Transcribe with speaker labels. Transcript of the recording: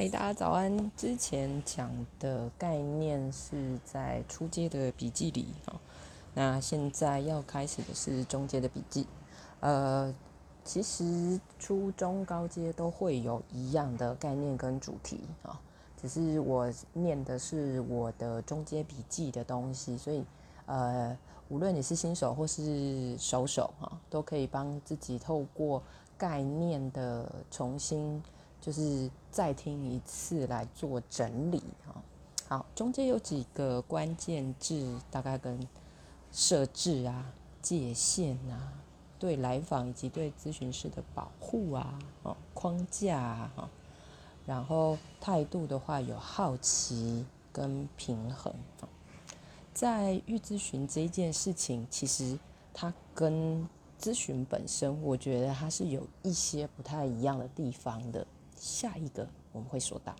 Speaker 1: 嗨，大家早安！之前讲的概念是在初阶的笔记里啊，那现在要开始的是中阶的笔记。呃，其实初中高阶都会有一样的概念跟主题啊，只是我念的是我的中阶笔记的东西，所以呃，无论你是新手或是熟手啊，都可以帮自己透过概念的重新。就是再听一次来做整理哈。好，中间有几个关键字，大概跟设置啊、界限啊、对来访以及对咨询师的保护啊、哦框架啊，然后态度的话有好奇跟平衡。在预咨询这一件事情，其实它跟咨询本身，我觉得它是有一些不太一样的地方的。下一个我们会说到。